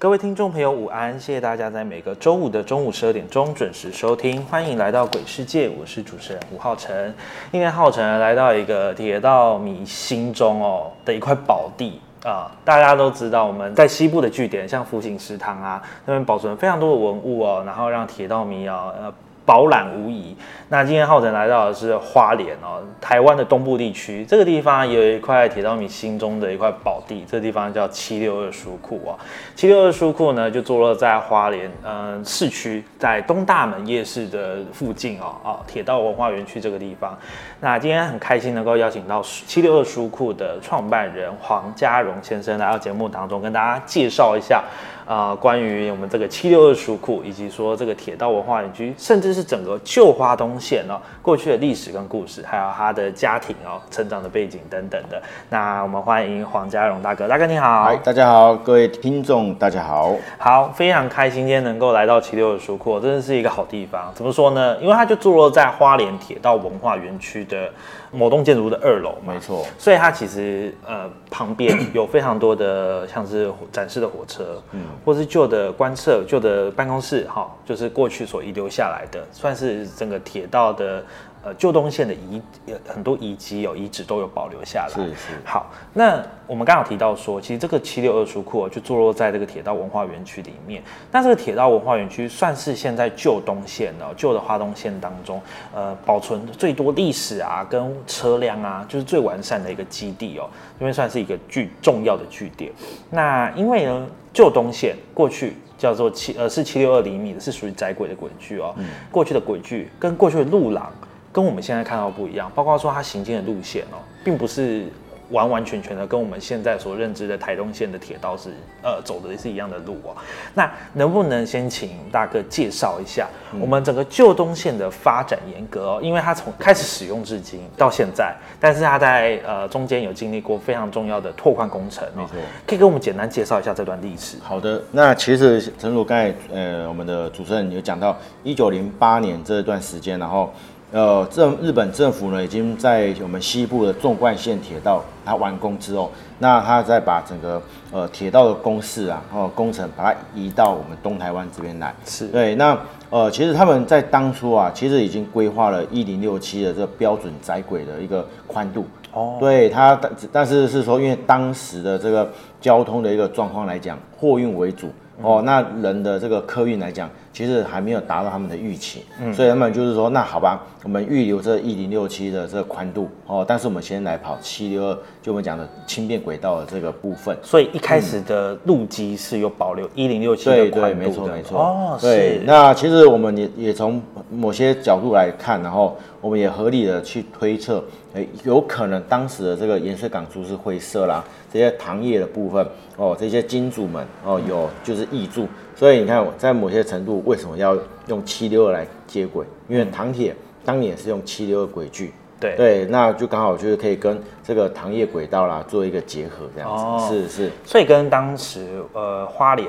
各位听众朋友，午安！谢谢大家在每个周五的中午十二点钟准时收听，欢迎来到鬼世界，我是主持人吴浩辰。今天浩辰来到一个铁道迷心中哦的一块宝地啊，大家都知道我们在西部的据点，像福星食堂啊，那边保存非常多的文物哦，然后让铁道迷啊呃。饱览无遗。那今天浩辰来到的是花莲哦，台湾的东部地区。这个地方有一块铁道迷心中的一块宝地，这个地方叫七六二书库啊。七六二书库呢，就坐落在花莲嗯市区，在东大门夜市的附近哦哦，铁道文化园区这个地方。那今天很开心能够邀请到七六二书库的创办人黄家荣先生来到节目当中，跟大家介绍一下。啊，关于我们这个七六二书库，以及说这个铁道文化园区，甚至是整个旧花东线哦，过去的历史跟故事，还有他的家庭哦，成长的背景等等的。那我们欢迎黄家荣大哥，大哥你好。嗨，大家好，各位听众大家好。好，非常开心今天能够来到七六二书库，真的是一个好地方。怎么说呢？因为它就坐落在花莲铁道文化园区的。某栋建筑的二楼，没错，所以它其实呃旁边有非常多的像是展示的火车，嗯，或是旧的观测、旧的办公室，哈，就是过去所遗留下来的，算是整个铁道的。呃，旧东线的遗很多遗迹有遗址都有保留下来。是是。好，那我们刚好提到说，其实这个七六二书库就坐落在这个铁道文化园区里面。那这个铁道文化园区算是现在旧东线哦，旧的花东线当中，呃，保存最多历史啊跟车辆啊，就是最完善的一个基地哦，因为算是一个巨重要的据点。那因为呢，旧东线过去叫做七呃是七六二厘米的，是属于窄轨的轨距哦。嗯。过去的轨距跟过去的路廊。跟我们现在看到不一样，包括说它行进的路线哦，并不是完完全全的跟我们现在所认知的台东线的铁道是呃走的是一样的路哦。那能不能先请大哥介绍一下我们整个旧东线的发展严格哦？因为它从开始使用至今到现在，但是它在呃中间有经历过非常重要的拓宽工程哦。可以给我们简单介绍一下这段历史。好的，那其实陈如刚才呃我们的主持人有讲到一九零八年这段时间，然后。呃，政日本政府呢，已经在我们西部的纵贯线铁道它完工之后，那它再把整个呃铁道的工事啊，然后工程把它移到我们东台湾这边来。是对，那呃，其实他们在当初啊，其实已经规划了一零六七的这个标准窄轨的一个宽度。哦，对它，但但是是说，因为当时的这个交通的一个状况来讲，货运为主。哦，那人的这个客运来讲，其实还没有达到他们的预期，嗯，所以他们就是说，那好吧，我们预留这一零六七的这个宽度，哦，但是我们先来跑七六二，就我们讲的轻便轨道的这个部分。所以一开始的路基是有保留一零六七的宽度对对，没错没错。哦，对。那其实我们也也从某些角度来看，然后我们也合理的去推测，哎，有可能当时的这个盐水港株式会社啦。这些糖业的部分哦，这些金主们哦，有就是易注，所以你看，在某些程度，为什么要用七六二来接轨？因为糖铁当年也是用七六二轨距，对。对，那就刚好就是可以跟这个糖业轨道啦做一个结合，这样子。是是，所以跟当时呃花莲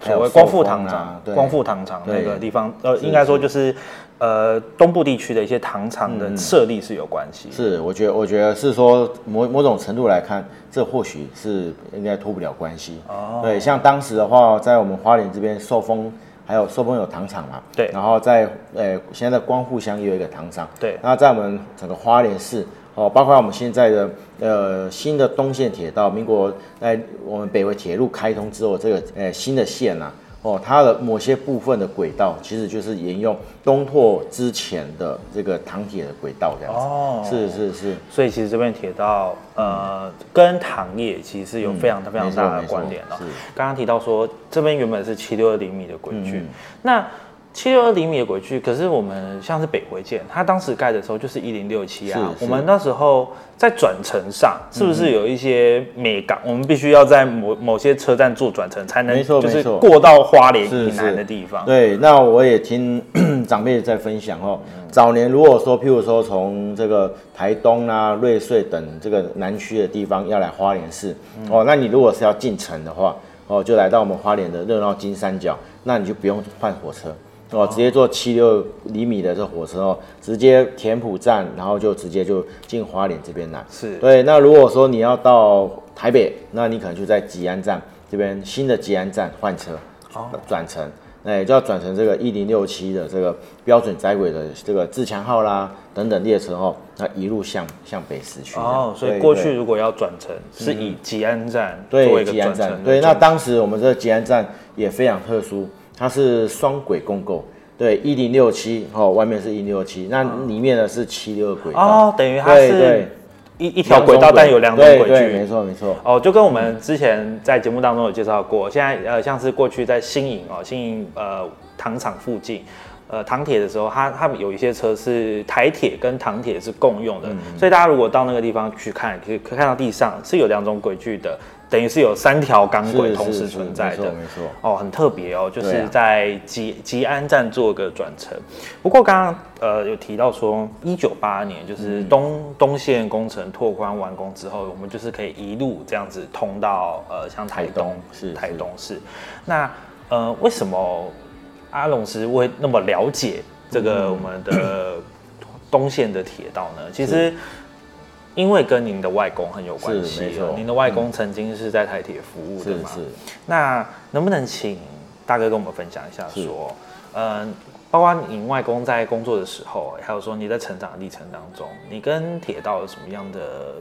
所谓光复糖厂，光复糖厂那个地方，呃，应该说就是。呃，东部地区的一些糖厂的设立是有关系。是，我觉得，我觉得是说某某种程度来看，这或许是应该脱不了关系。哦。对，像当时的话，在我们花莲这边，寿丰还有寿丰有糖厂嘛。对。然后在呃，现在的光复乡也有一个糖厂。对。那在我们整个花莲市哦，包括我们现在的呃新的东线铁道，民国在我们北回铁路开通之后，这个呃新的线呐。哦，它的某些部分的轨道其实就是沿用东拓之前的这个糖铁的轨道这样子。哦是是是，所以其实这边铁道呃跟糖业其实有非常非常大的关联哦没错是。刚刚提到说这边原本是七六二厘米的轨距，嗯那七六二厘米的轨距，可是我们像是北回线，它当时盖的时候就是一零六七啊。我们那时候在转乘上是不是有一些美感？我们必须要在某某些车站做转乘，才能就是过到花莲以南的地方。对，那我也听 长辈在分享哦。早年如果说，譬如说从这个台东啊、瑞穗等这个南区的地方要来花莲市，哦，那你如果是要进城的话，哦，就来到我们花莲的热闹金三角，那你就不用换火车。哦，直接坐七六厘米的这火车哦，直接田埔站，然后就直接就进花莲这边来。是对，那如果说你要到台北，那你可能就在吉安站这边新的吉安站换车，转乘，那也就要转乘这个一零六七的这个标准窄轨的这个自强号啦等等列车哦，那一路向向北市区。哦，所以过去如果要转乘，是以吉安站作为对一个吉安站，转乘对，那当时我们这个吉安站也非常特殊，它是双轨共构。对，一零六七哦，外面是一零六七，那里面呢是七六轨道。哦，等于它是一一条轨道，但有两种轨对对，没。错没错。哦，就跟我们之前在节目当中有介绍过，现在呃像是过去在新营哦，新营呃糖厂附近。呃，糖铁的时候，它他们有一些车是台铁跟糖铁是共用的，所以大家如果到那个地方去看，可以可以看到地上是有两种轨距的，等于是有三条钢轨同时存在的。没错没错。哦，很特别哦，就是在吉吉安站做个转乘。不过刚刚呃有提到说，一九八二年就是嗯东、东线工程拓宽完工之后，我们就是可以一路这样子通到呃像台东是台是东市。那呃为什么阿龙师会那么了解这个我们的东线的铁道呢？其实。因为跟您的外公很有关是系您的外公曾经是在台铁服务的嘛，是是，那能不能请大哥跟我们分享一下说，嗯，包括您外公在工作的时候，还有说你在成长的历程当中，你跟铁道有什么样的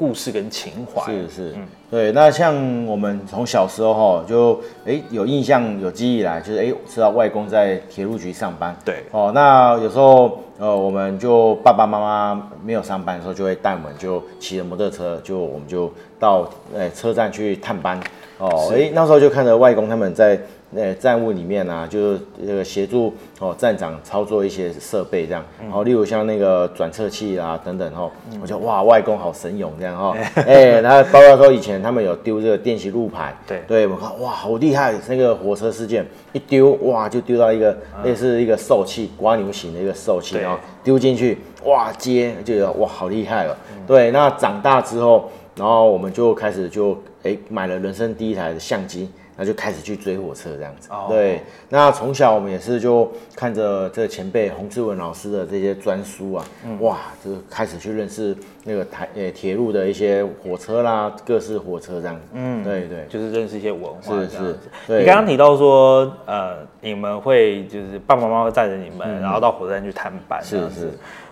故事跟情怀？是是，嗯对。那像我们从小时候哈，就哎、有印象有记忆以来，就是哎、知道外公在铁路局上班。对哦，那有时候呃，我们就爸爸妈妈没有上班的时候，就会带我们就骑着摩托车，就我们就到呃车站去探班。哦，哎、那时候就看着外公他们在呃站务里面啊，就是这个协助哦站长操作一些设备这样，然后例如像那个转测器啊等等哦，我就哇外公好神勇这样哈，哎，然后包括说以前他们有丢这个电息路牌，对。对，我看哇好厉害，那个火车事件一丢哇就丢到一个类似一个受器刮牛型的一个受气，对然后丢进去哇接就有哇好厉害了，对，那长大之后，然后我们就开始就哎买了人生第一台的相机。那就开始去追火车这样子，哦对。那从小我们也是就看着这前辈洪志文老师的这些专书啊，哇，就开始去认识那个台呃铁路的一些火车啦，各式火车这样子，嗯，对对，就是认识一些文化是。你刚刚提到说，呃，你们会就是爸爸妈妈会带着你们，然后到火车站去探班，是是。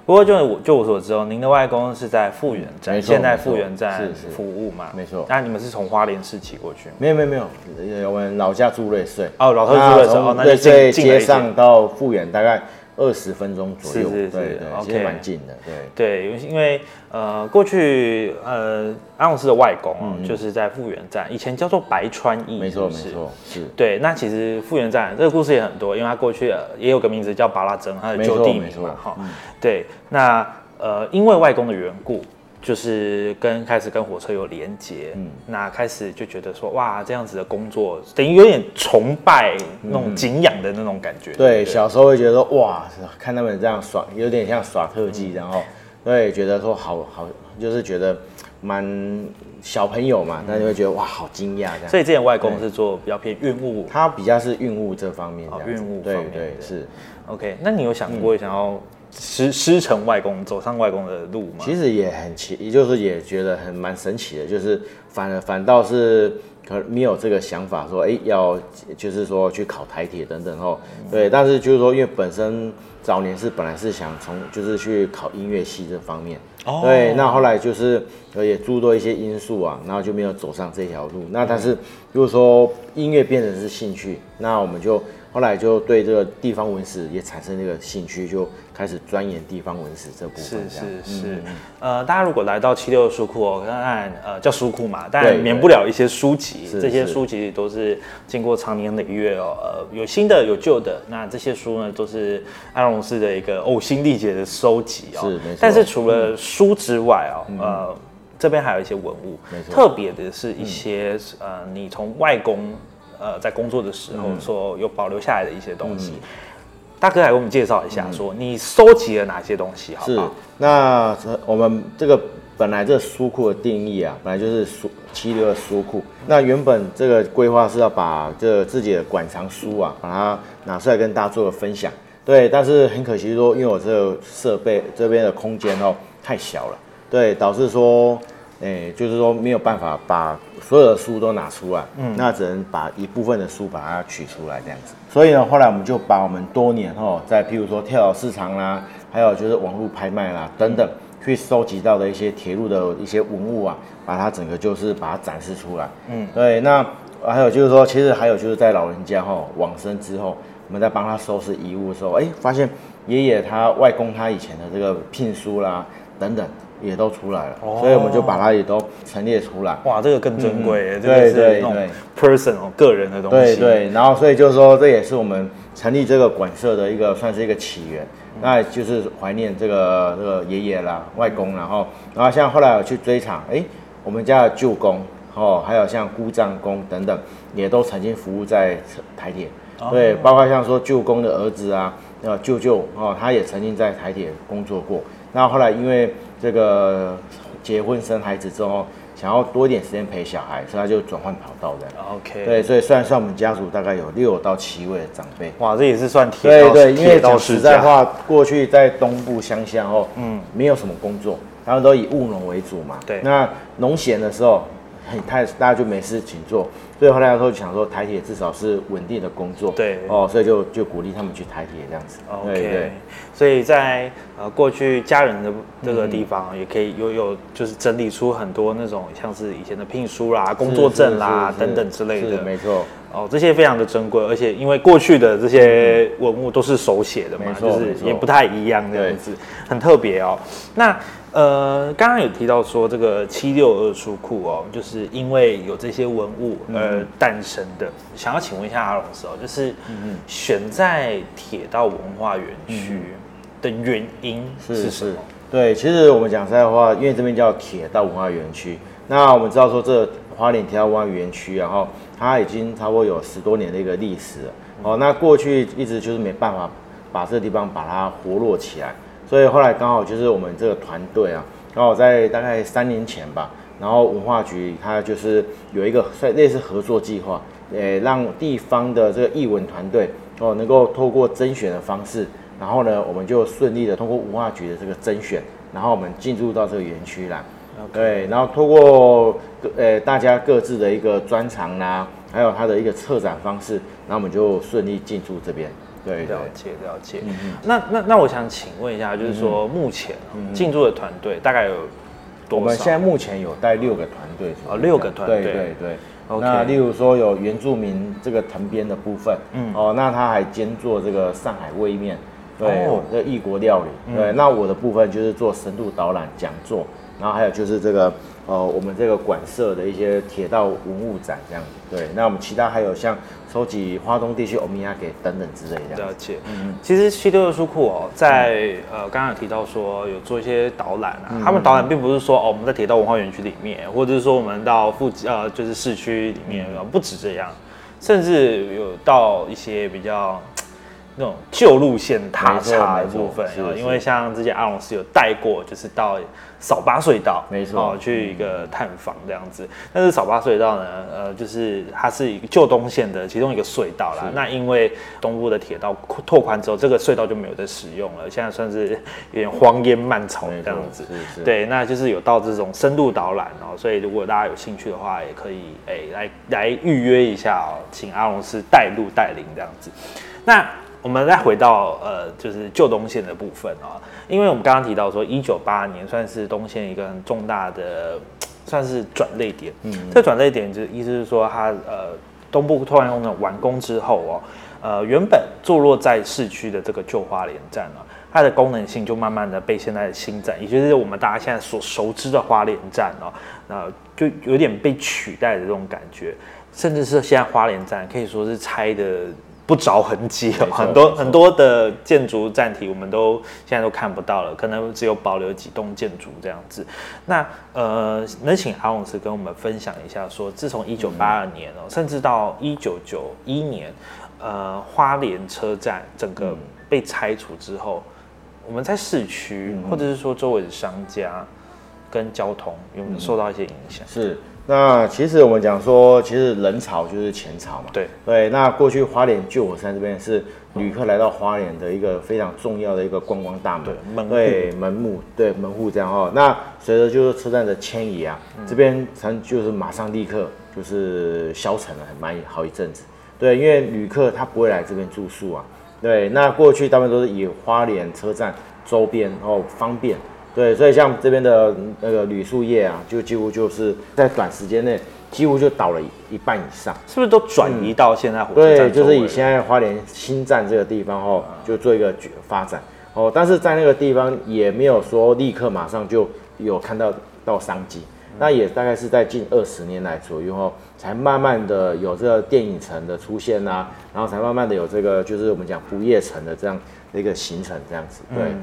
不过就我就我所知哦，您的外公是在复原站，现在没错复原站服务嘛？没错那你们是从花莲市骑过去吗？没有没有没有，呃我们老家住瑞穗，哦老家住瑞穗哦那就瑞穗街上到复原大概二十分钟左右，是是是对对，其 OK 实蛮近的，对。对，因为因为呃，过去呃，阿勇斯的外公哦，嗯就是在复原站，以前叫做白川驿，没错没。错，是对，那其实复原站这个故事也很多，因为他过去呃也有个名字叫巴拉珍，他的没旧地名嘛，哈。对，那呃，因为外公的缘故，就是跟开始跟火车有连结，嗯，那开始就觉得说，哇，这样子的工作等于有点崇拜那种敬仰的那种感觉。嗯对，不小时候会觉得说哇，看他们这样耍，有点像耍特技，然后对，觉得说好好，就是觉得蛮小朋友嘛，那就会觉得哇，好惊讶这样。所以之前外公是做比较偏运物。他比较是运物这方面哦运务对方面对的是。OK，那你有想过想要师师承外公，走上外公的路吗？其实也很奇，也就是也觉得很蛮神奇的，就是反而反倒是可能没有这个想法说，哎、要就是说去考台铁等等哦，对，但是就是说，因为本身早年是本来是想从就是去考音乐系这方面，哦对，那后来就是呃也诸多一些因素啊，然后就没有走上这条路。那但是如果说音乐变成是兴趣，那我们就后来就对这个地方文史也产生这个兴趣，就开始钻研地方文史这部分。是是是。嗯，呃，大家如果来到七六书库哦，当然呃叫书库嘛，当然免不了一些书籍，是这些是书籍都是。经过长年累月哦，呃有新的有旧的，那这些书呢都是安荣寺的一个呕心沥血的收集哦。是没错。但是除了书之外哦，呃。这边还有一些文物特别的是一些、呃，你从外公呃在工作的时候所有保留下来的一些东西。大哥来给我们介绍一下，说你收集了哪些东西，好不是？，那这我们这个本来这书库的定义啊，本来就是书七六的书库。那原本这个规划是要把这自己的馆藏书啊，把它拿出来跟大家做个分享。对，但是很可惜说，因为我这个设备这边的空间哦太小了，对，导致说，诶、就是说没有办法把所有的书都拿出来，嗯，那只能把一部分的书把它取出来这样子。所以呢，后来我们就把我们多年哦，在譬如说跳蚤市场啦，还有就是网络拍卖啦等等，去收集到的一些铁路的一些文物啊，把它整个就是把它展示出来。嗯，对。那还有就是说，其实还有就是在老人家哈、往生之后，我们在帮他收拾遗物的时候，哎，发现爷爷他外公他以前的这个聘书啦等等也都出来了，哦所以我们就把它也都陈列出来。哇，这个更珍贵这个是那种对 person 哦，个人的东西。对对，然后所以就是说，这也是我们成立这个馆舍的一个算是一个起源。那就是怀念这个这个爷爷啦、外公，然后然后像后来我去追查，哎，我们家的舅公哦，还有像姑丈公等等，也都曾经服务在台铁。对，包括像说舅公的儿子啊，呃舅舅哦，他也曾经在台铁工作过。那后来因为这个结婚生孩子之后，想要多一点时间陪小孩，所以他就转换跑道的。，OK，对，，所以算算我们家族大概有六到七位的长辈，哇，这也是算铁道对对，因为讲实在话，过去在东部乡下哦，嗯，没有什么工作，他们都以务农为主嘛。对。那农闲的时候，很太大家就没事情做，所以后来的时候就想说台铁至少是稳定的工作，对哦，所以就就鼓励他们去台铁这样子。对对。所以在呃过去家人的这个地方，也可以有有就是整理出很多那种像是以前的聘书啦、工作证啦等等之类的。没错。哦，这些非常的珍贵，而且因为过去的这些文物都是手写的嘛就是也不太一样这样子，很特别哦。那呃，刚刚有提到说这个七六二书库哦，就是因为有这些文物而诞生的。想要请问一下阿龙师哦，就是选在铁道文化园区的原因是什么？对，其实我们讲实在话，因为这边叫铁道文化园区，那我们知道说这花莲铁道文化园区，然后它已经差不多有十多年的一个历史了。哦，那过去一直就是没办法把这个地方把它活络起来，所以后来刚好就是我们这个团队啊，刚好在大概三年前吧，然后文化局它就是有一个算类似合作计划，呃，让地方的这个艺文团队哦，能够透过甄选的方式，然后呢，我们就顺利的通过文化局的这个甄选，然后我们进入到这个园区来。对，然后通过各呃大家各自的一个专长啦，还有它的一个策展方式，然后我们就顺利进驻这边。对对。了解了解。那那那我想请问一下，就是说目前哦进驻的团队大概有多少？我们现在目前有带六个团队哦六个团队。对对对。那例如说有原住民这个藤编的部分，嗯，哦，那他还兼做这个上海味面，对，哦。这异国料理，对。那我的部分就是做深度导览讲座，然后还有就是这个呃我们这个馆舍的一些铁道文物展这样子，对。那我们其他还有像收集花东地区欧米亚给等等之类这样子。了解，其实七六的书库哦，在呃刚刚有提到说有做一些导览啊，他们导览并不是说哦我们在铁道文化园区里面，或者是说我们到附近呃就是市区里面，呃不止这样，甚至有到一些比较。那种旧路线踏查的部分因为像之前阿龙是有带过，就是到扫八隧道，没错哦，去一个探访这样子。但是扫八隧道呢，呃，就是它是一个旧东线的其中一个隧道啦。那因为东部的铁道拓宽之后，这个隧道就没有在使用了，现在算是有点荒烟漫草这样子。对，那就是有到这种深度导览哦，所以如果大家有兴趣的话，也可以哎、来来预约一下哦，请阿龙师带路带领这样子。那我们再回到呃，就是旧东线的部分啊，因为我们刚刚提到说，一九八二年算是东线一个很重大的，算是转类点。嗯，这转类点就意思是说，它呃东部突然工程完工之后哦，呃原本坐落在市区的这个旧花莲站啊，它的功能性就慢慢的被现在的新站，也就是我们大家现在所熟知的花莲站哦，那就有点被取代的这种感觉，甚至是现在花莲站可以说是拆的。不着痕迹哦，很多很多的建筑站体我们都现在都看不到了，可能只有保留几栋建筑这样子。那呃，能请阿勇斯跟我们分享一下，说自从一九八二年哦，甚至到一九九一年，呃，花莲车站整个被拆除之后，我们在市区或者是说周围的商家跟交通有没有受到一些影响？是。那其实我们讲说，其实人潮就是钱潮嘛。对对，那过去花莲旧火山这边是旅客来到花莲的一个非常重要的一个观光大门。对门对门户对门户这样哦。那随着就是车站的迁移啊，这边才就是马上立刻就是消沉了，蛮好一阵子。对，因为旅客他不会来这边住宿啊。对，那过去大部分都是以花莲车站周边然后方便。对，所以像这边的那个铝塑业啊，就几乎就是在短时间内，几乎就倒了一半以上，是不是都转移到现在火车站？对，就是以现在花莲新站这个地方哦，就做一个发展哦。但是在那个地方也没有说立刻马上就有看到到商机，那也大概是在近二十年来左右哦，才慢慢的有这个电影城的出现啊，然后才慢慢的有这个就是我们讲不夜城的这样的一个形成这样子，对。嗯，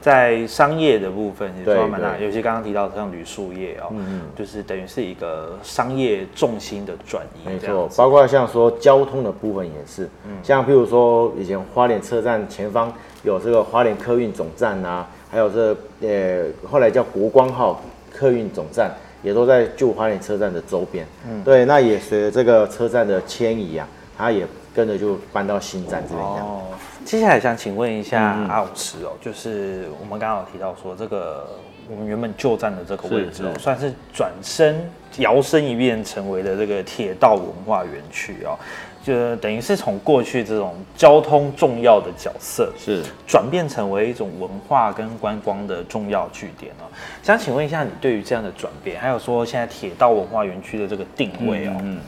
在商业的部分也说蛮大，尤其刚刚提到像铝塑业哦，嗯就是等于是一个商业重心的转移。没错，包括像说交通的部分也是，嗯，像譬如说以前花莲车站前方有这个花莲客运总站啊，还有这呃后来叫国光号客运总站，也都在旧花莲车站的周边。嗯，对，那也随着这个车站的迁移啊，它也跟着就搬到新站这边哦。接下来想请问一下阿武师哦，就是我们刚刚有提到说，这个我们原本旧站的这个位置哦，算是转身摇身一变成为了这个铁道文化园区哦，就等于是从过去这种交通重要的角色，是转变成为一种文化跟观光的重要据点哦。想请问一下，你对于这样的转变，还有说现在铁道文化园区的这个定位哦，嗯，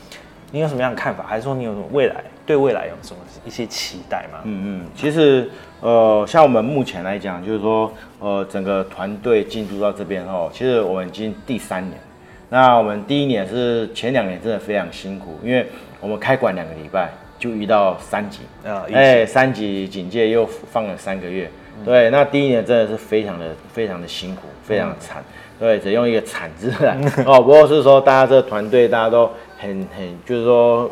你有什么样的看法？还是说你有什么未来？对未来有什么一些期待吗？嗯嗯，其实呃，像我们目前来讲，就是说呃，整个团队进驻到这边后，其实我们已经第三年。那我们第一年是前两年真的非常辛苦，因为我们开馆两个礼拜就遇到三级啊，哎，三级警戒又放了三个月。对，那第一年真的是非常的非常的辛苦，非常惨。对，只用一个惨字来哦。不过是说大家这个团队大家都很很，就是说。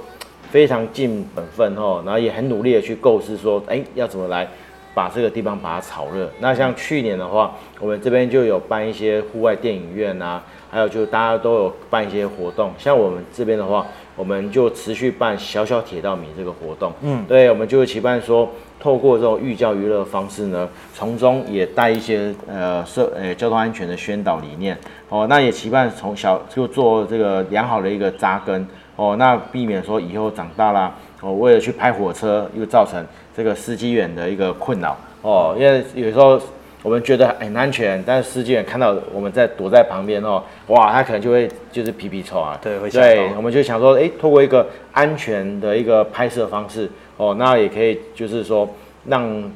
非常尽本分哦，然后也很努力的去构思说，哎，要怎么来把这个地方把它炒热。那像去年的话，我们这边就有办一些户外电影院啊，还有就大家都有办一些活动。像我们这边的话，我们就持续办小小铁道迷这个活动。嗯，对，我们就期盼说，透过这种寓教于乐方式呢，从中也带一些呃社呃交通安全的宣导理念。哦，那也期盼从小就做这个良好的一个扎根。哦，那避免说以后长大啦，哦，为了去拍火车，又造成这个司机员的一个困扰哦。因为有时候我们觉得很安全，但是司机员看到我们在躲在旁边哦，哇，他可能就会就是皮皮臭啊。对，会对，我们就想说，哎，透过一个安全的一个拍摄方式，哦，那也可以就是说让。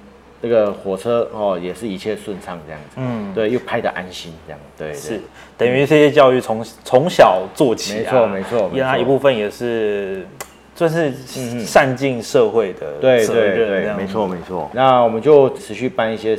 这个火车哦，也是一切顺畅这样子，嗯，对，又拍的安心这样，对，是等于这些教育从从小做起，没错没错，因为它一部分也是算是善尽社会的责任，没错没错。那我们就持续办一些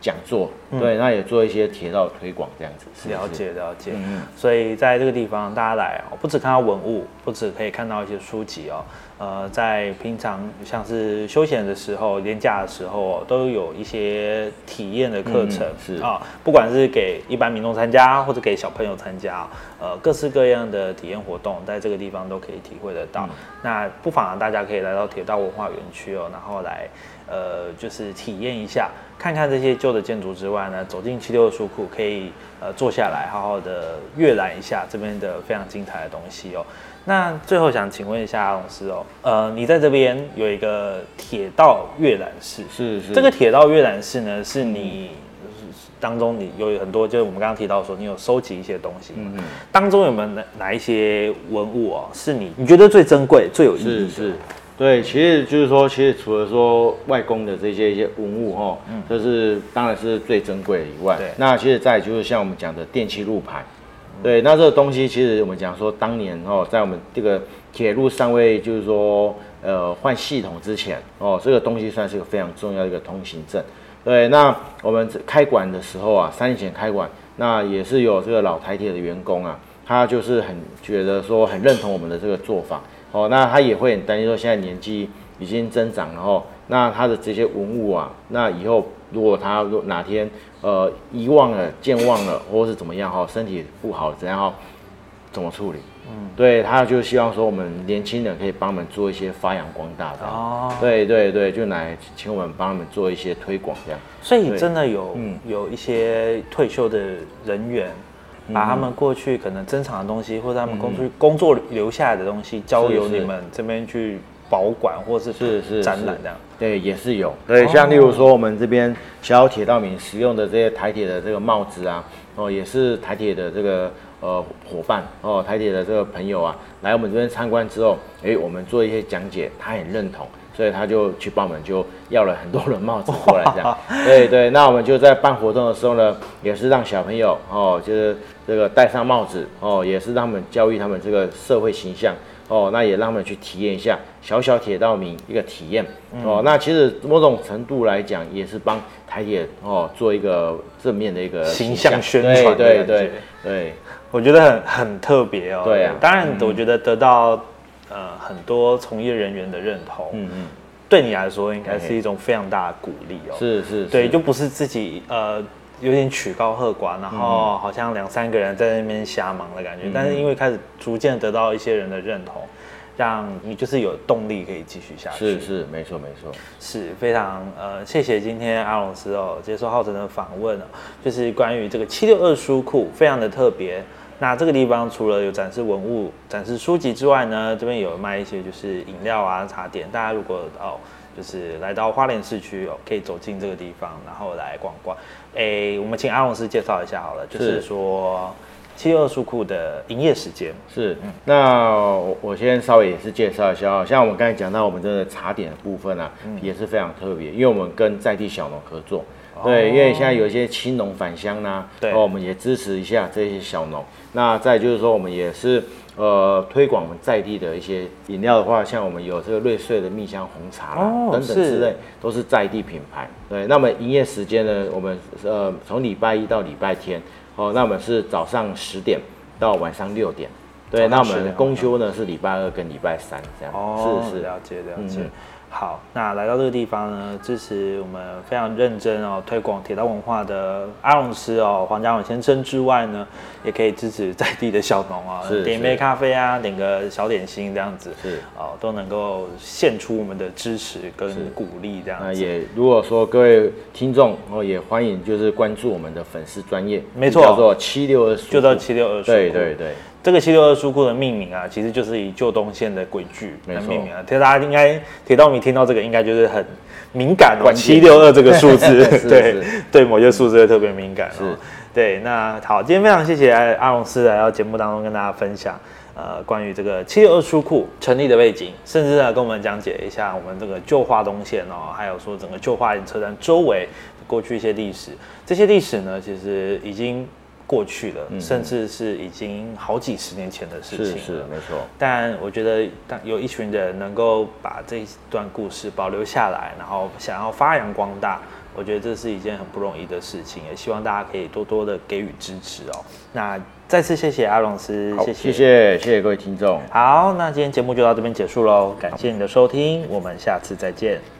讲座，对，那也做一些铁道推广这样子，了解了解。嗯，所以在这个地方大家来哦，不只看到文物，不只可以看到一些书籍哦。呃，在平常像是休闲的时候、年假的时候，都有一些体验的课程，是啊，不管是给一般民众参加，或者给小朋友参加，呃，各式各样的体验活动，在这个地方都可以体会得到。那不妨大家可以来到铁道文化园区哦，然后来，呃，就是体验一下，看看这些旧的建筑之外呢，走进七六的书库，可以呃坐下来，好好的阅览一下这边的非常精彩的东西哦。那最后想请问一下阿龙师哦，呃，你在这边有一个铁道阅览室，是是这个铁道阅览室呢，是你当中你有很多，就是我们刚刚提到说你有收集一些东西，嗯嗯，当中有没有哪哪一些文物哦，是你你觉得最珍贵、最有意义的？是是，对，其实就是说，其实除了说外公的这些一些文物哈，嗯，这是当然是最珍贵的以外，对。那其实再就是像我们讲的电器路牌，对，那这个东西其实我们讲说当年哦，在我们这个铁路尚未就是说呃换系统之前哦，这个东西算是一个非常重要的一个通行证。对，那我们开馆的时候啊，三年前开馆，那也是有这个老台铁的员工啊，他就是很觉得说很认同我们的这个做法哦，那他也会很担心说现在年纪已经增长了哦，那他的这些文物啊，那以后如果他哪天呃遗忘了、健忘了，或者是怎么样哈，身体不好怎样哈，怎么处理？嗯，对，他就希望说我们年轻人可以帮我们做一些发扬光大的，哦对对对，就来请我们帮他们做一些推广这样。所以真的有、嗯有一些退休的人员，把他们过去可能珍藏的东西，或者他们工作、工作留下来的东西，交由你们这边去保管，或是是是是展览这样。对，也是有。对，像例如说我们这边小铁道民使用的这些台铁的这个帽子啊，哦，也是台铁的这个呃伙伴哦，台铁的这个朋友啊，来我们这边参观之后，诶，我们做一些讲解，他很认同。所以他就去帮我们就要了很多的帽子过来，这样，对对。那我们就在办活动的时候呢，也是让小朋友哦，就是这个戴上帽子哦，也是让他们教育他们这个社会形象哦，那也让他们去体验一下小小铁道迷一个体验、哦。那其实某种程度来讲，也是帮台铁哦做一个正面的一个形象宣传对对对，我觉得很很特别哦。对啊当然我觉得得到、呃很多从业人员的认同，嗯嗯，对你来说应该是一种非常大的鼓励哦。是是，对，就不是自己呃有点曲高和寡，然后好像两三个人在那边瞎忙的感觉。但是因为开始逐渐得到一些人的认同，让你就是有动力可以继续下去。是是没错没错，是非常呃，谢谢今天阿龙斯哦接受浩辰的访问哦，就是关于这个七六二书库，非常的特别。那这个地方除了有展示文物、展示书籍之外呢，这边有卖一些就是饮料啊、茶点。大家如果哦，就是来到花莲市区哦，可以走进这个地方，然后来逛逛。诶，我们请阿龙师介绍一下好了，就是是说七六二书库的营业时间。是，那我我先稍微也是介绍一下啊，像我们刚才讲到我们这个茶点的部分啊，也是非常特别，因为我们跟在地小农合作，对，因为现在有一些青农返乡啦，对哦，我们也支持一下这些小农。那再就是说，我们也是呃推广我们在地的一些饮料的话，像我们有这个瑞穗的蜜香红茶啦、哦等等之类，都是在地品牌。对，那么营业时间呢，我们呃从礼拜一到礼拜天，哦，那我们是早上十点到晚上六点。对，那我10点们公休呢是礼拜二跟礼拜三这样。哦，是是。了解了解。嗯好，那来到这个地方呢，支持我们非常认真哦推广铁道文化的阿龙师哦黄家勇先生之外呢，也可以支持在地的小农啊、是点一杯咖啡啊，点个小点心这样子，是。哦，都能够献出我们的支持跟鼓励这样子。那也如果说各位听众哦，也欢迎就是关注我们的粉丝专业，没错。叫做七六二，就到七六二对对对，这个七六二书库的命名啊，其实就是以旧东线的轨距来命名啊。其实大家应该铁道迷听到这个，应该就是很敏感哦，七六二这个数字，是 对对，某些数字会特别敏感、哦。是，对。那好，今天非常谢谢阿龙斯来到节目当中跟大家分享。呃，关于这个七六二书库成立的背景，甚至呢跟我们讲解一下我们这个旧化东线哦，还有说整个旧花莲车站周围过去一些历史。这些历史呢，其实已经过去了，甚至是已经好几十年前的事情了。是是没错，但我觉得，当有一群人能够把这一段故事保留下来，然后想要发扬光大，我觉得这是一件很不容易的事情，也希望大家可以多多的给予支持哦。那再次谢谢阿龙斯，谢，谢谢谢谢谢各位听众。好，那今天节目就到这边结束喽，感谢你的收听，我们下次再见。